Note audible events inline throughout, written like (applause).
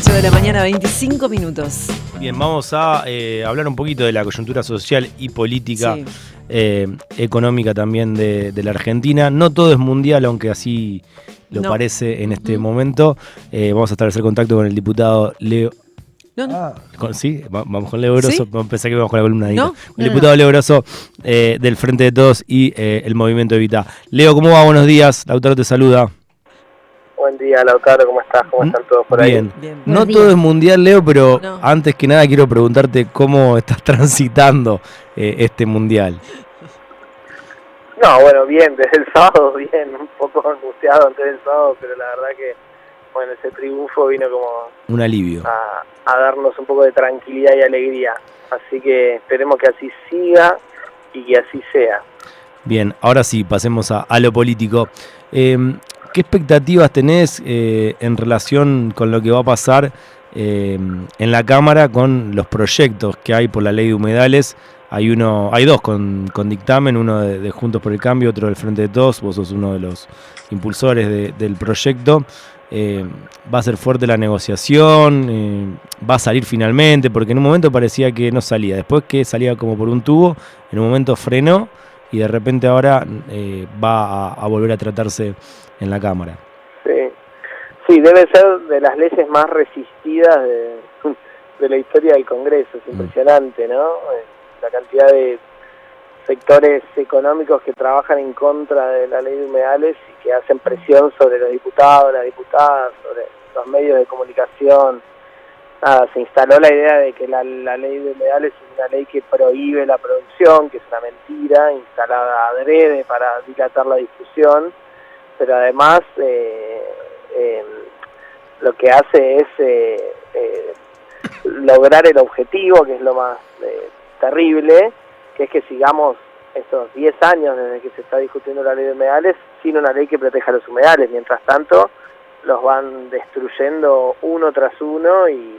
8 de la mañana, 25 minutos. Bien, vamos a eh, hablar un poquito de la coyuntura social y política, Sí. eh, económica también de, de la Argentina. No todo es mundial, aunque así lo No. parece en este Mm. momento. Eh, vamos a establecer contacto con el diputado Leo. No, no. Ah, con- sí, va- vamos con Leo Grosso. ¿Sí? Pensé que íbamos con la columna de No, El no. diputado Leo Grosso eh, del Frente de Todos y eh, el Movimiento Evita. Leo, ¿cómo va? Buenos días. Lautaro te saluda. Buen día, Lautaro, ¿cómo estás? ¿Cómo están todos por ahí? Bien. Bien. No todo es mundial, Leo, pero No. antes que nada quiero preguntarte cómo estás (laughs) transitando eh, este mundial. No, bueno, bien, desde el sábado, (laughs) bien, un poco angustiado antes del sábado, pero la verdad que, bueno, ese triunfo vino como Un alivio. a, a darnos un poco de tranquilidad y alegría. Así que esperemos que así siga y que así sea. Bien, ahora sí, pasemos a, a lo político. Eh, ¿Qué expectativas tenés eh, en relación con lo que va a pasar eh, en la Cámara con los proyectos que hay por la ley de humedales? Hay uno, hay dos con, dictamen, uno de, Juntos por el Cambio, otro del Frente de Todos. Vos sos uno de los impulsores de- del proyecto. Eh, va a ser fuerte la negociación, va a salir finalmente, porque en un momento parecía que no salía. Después que salía como por un tubo, en un momento frenó y de repente ahora eh, va a, a volver a tratarse en la Cámara. Sí. sí, debe ser de las leyes más resistidas de, (laughs) de la historia del Congreso. Es impresionante, ¿no? Eh, La cantidad de sectores económicos que trabajan en contra de la ley de humedales y que hacen presión sobre los diputados, las diputadas, sobre los medios de comunicación. Nada, se instaló la idea de que la, la ley de humedales es una ley que prohíbe la producción, que es una mentira, instalada adrede para dilatar la discusión pero además eh, eh, lo que hace es eh, eh, lograr el objetivo, que es lo más eh, terrible, que es que sigamos estos 10 años desde que se está discutiendo la ley de humedales sin una ley que proteja los humedales. Mientras tanto, los van destruyendo uno tras uno y,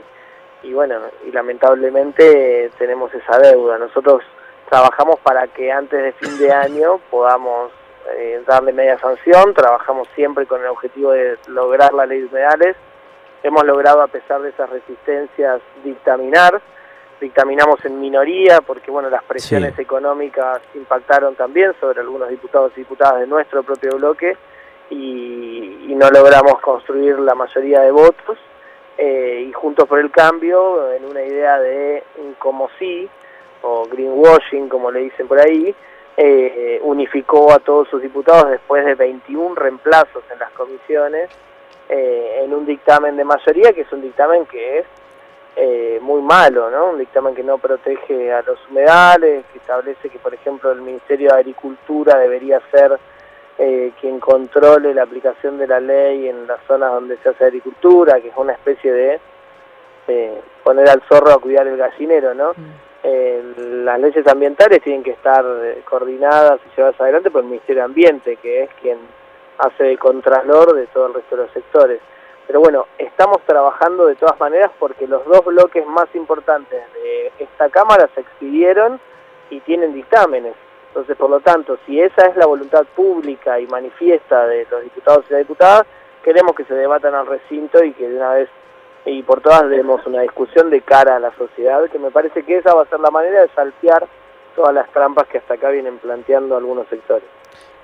y bueno, y lamentablemente tenemos esa deuda. Nosotros trabajamos para que antes de fin de (laughs) año podamos eh, darle media sanción, trabajamos siempre con el objetivo de lograr la ley de humedales. Hemos logrado, a pesar de esas resistencias, dictaminar. Dictaminamos en minoría porque bueno las presiones Sí. económicas impactaron también sobre algunos diputados y diputadas de nuestro propio bloque y, y no logramos construir la mayoría de votos. Eh, y Juntos por el Cambio, en una idea de un como sí, o greenwashing, como le dicen por ahí, eh, unificó a todos sus diputados después de 21 reemplazos en las comisiones eh, en un dictamen de mayoría, que es un dictamen que es eh, muy malo, ¿no? Un dictamen que no protege a los humedales, que establece que, por ejemplo, el Ministerio de Agricultura debería ser eh, quien controle la aplicación de la ley en las zonas donde se hace agricultura, que es una especie de eh, poner al zorro a cuidar el gallinero, ¿no? Eh, las leyes ambientales tienen que estar eh, coordinadas y llevadas adelante por el Ministerio de Ambiente, que es quien hace de contralor de todo el resto de los sectores. Pero bueno, estamos trabajando de todas maneras porque los dos bloques más importantes de esta Cámara se expidieron y tienen dictámenes. Entonces, por lo tanto, si esa es la voluntad pública y manifiesta de los diputados y las diputadas, queremos que se debatan al recinto y que de una vez y por todas demos una discusión de cara a la sociedad, que me parece que esa va a ser la manera de saltear todas las trampas que hasta acá vienen planteando algunos sectores.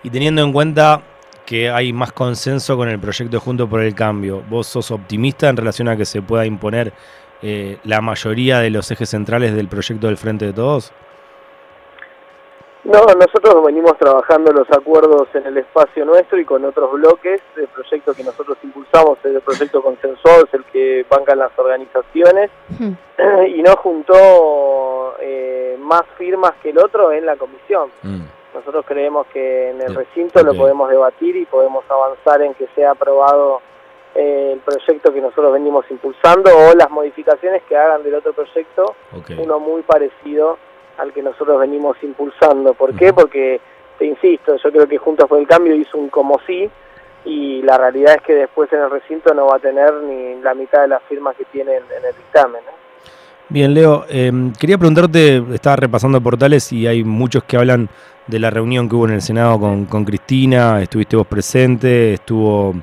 Y teniendo en cuenta que hay más consenso con el proyecto Junto por el Cambio, ¿vos sos optimista en relación a que se pueda imponer eh, la mayoría de los ejes centrales del proyecto del Frente de Todos? No, nosotros venimos trabajando los acuerdos en el espacio nuestro y con otros bloques. El proyecto que nosotros impulsamos es el proyecto consensuado, es el que bancan las organizaciones (clears throat) y no juntó eh, más firmas que el otro en la comisión. Mm. Nosotros creemos que en el recinto lo podemos debatir y podemos avanzar en que sea aprobado eh, el proyecto que nosotros venimos impulsando o las modificaciones que hagan del otro proyecto, uno muy parecido al que nosotros venimos impulsando. ¿Por qué? Porque, te insisto, yo creo que Juntos por el Cambio hizo un como sí y la realidad es que después en el recinto no va a tener ni la mitad de las firmas que tiene en, en el dictamen. ¿no? Bien, Leo, eh, quería preguntarte, estaba repasando portales y hay muchos que hablan de la reunión que hubo en el Senado con, con Cristina, estuviste vos presente, estuvo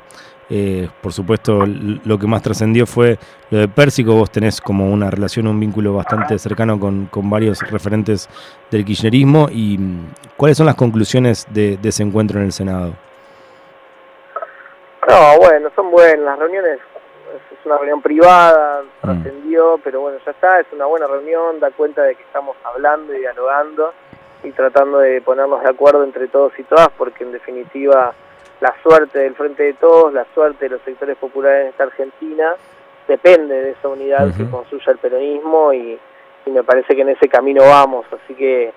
Eh, por supuesto, lo que más trascendió fue lo de Pérsico. Vos tenés como una relación, un vínculo bastante cercano con, varios referentes del kirchnerismo. ¿Y mm, cuáles son las conclusiones de, ese encuentro en el Senado? No, bueno, son buenas. Las reuniones es una reunión privada, mm. trascendió, pero bueno, ya está. Es una buena reunión, da cuenta de que estamos hablando y dialogando y tratando de ponernos de acuerdo entre todos y todas, porque en definitiva la suerte del Frente de Todos, la suerte de los sectores populares en esta Argentina, depende de esa unidad que construya el peronismo y, me parece que en ese camino vamos, así que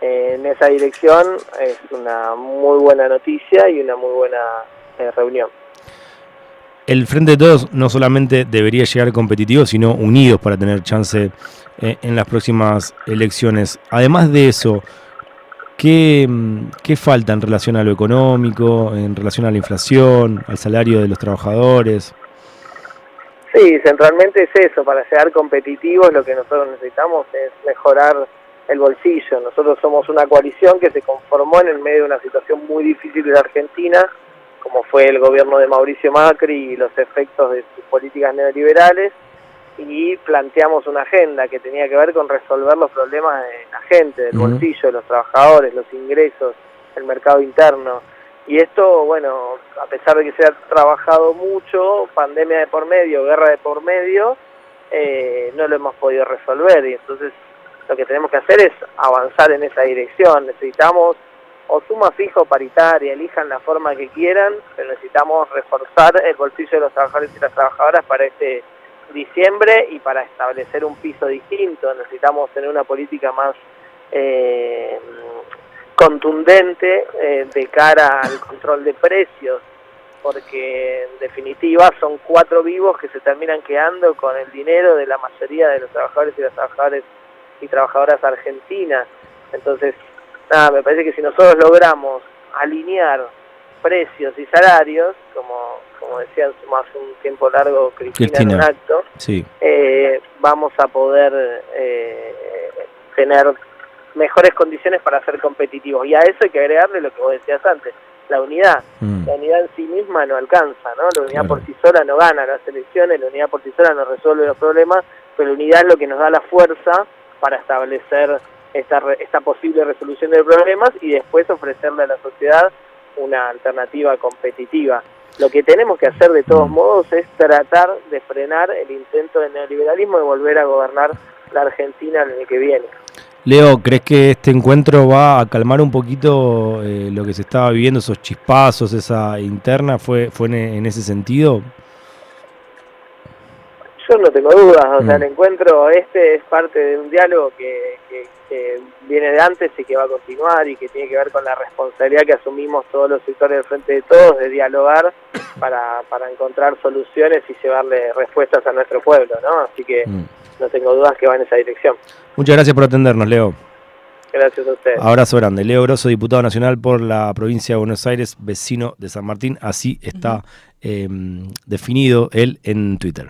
eh, en esa dirección es una muy buena noticia y una muy buena eh, reunión. El Frente de Todos no solamente debería llegar competitivo, sino unidos para tener chance eh, en las próximas elecciones. Además de eso, ¿Qué, ¿Qué, falta en relación a lo económico, en relación a la inflación, al salario de los trabajadores? Sí, centralmente es eso, para ser competitivos lo que nosotros necesitamos es mejorar el bolsillo. Nosotros somos una coalición que se conformó en el medio de una situación muy difícil de Argentina, como fue el gobierno de Mauricio Macri y los efectos de sus políticas neoliberales, y planteamos una agenda que tenía que ver con resolver los problemas de la gente, del bolsillo, de los trabajadores, los ingresos, el mercado interno. Y esto, bueno, a pesar de que se ha trabajado mucho, pandemia de por medio, guerra de por medio, eh, no lo hemos podido resolver. Y entonces lo que tenemos que hacer es avanzar en esa dirección. Necesitamos o suma fijo paritaria, elijan la forma que quieran, pero necesitamos reforzar el bolsillo de los trabajadores y las trabajadoras para este diciembre y para establecer un piso distinto. Necesitamos tener una política más eh, contundente eh, de cara al control de precios porque en definitiva son cuatro vivos que se terminan quedando con el dinero de la mayoría de los trabajadores y las trabajadoras y trabajadoras argentinas. Entonces nada me parece que si nosotros logramos alinear precios y salarios como como decía hace un tiempo largo Cristina, en un acto, eh, vamos a poder eh, tener mejores condiciones para ser competitivos. Y a eso hay que agregarle lo que vos decías antes, la unidad. Mm. La unidad en sí misma no alcanza, ¿no? La unidad por sí sola no gana las elecciones, la unidad por sí sola no resuelve los problemas, pero la unidad es lo que nos da la fuerza para establecer esta, esta posible resolución de problemas y después ofrecerle a la sociedad una alternativa competitiva. Lo que tenemos que hacer de todos modos es tratar de frenar el intento del neoliberalismo de volver a gobernar la Argentina en el que viene. Leo, ¿crees que este encuentro va a calmar un poquito eh, lo que se estaba viviendo, esos chispazos, esa interna? ¿Fue, fue en, ese sentido? Yo no tengo dudas, o sea, mm. el encuentro este es parte de un diálogo que, que, viene de antes y que va a continuar y que tiene que ver con la responsabilidad que asumimos todos los sectores del frente de todos de dialogar (coughs) para, para encontrar soluciones y llevarle respuestas a nuestro pueblo, ¿no? Así que mm. no tengo dudas que va en esa dirección. Muchas gracias por atendernos, Leo. Gracias a usted. Abrazo grande. Leo Grosso, diputado nacional por la provincia de Buenos Aires, vecino de San Martín. Así está em, definido él en Twitter.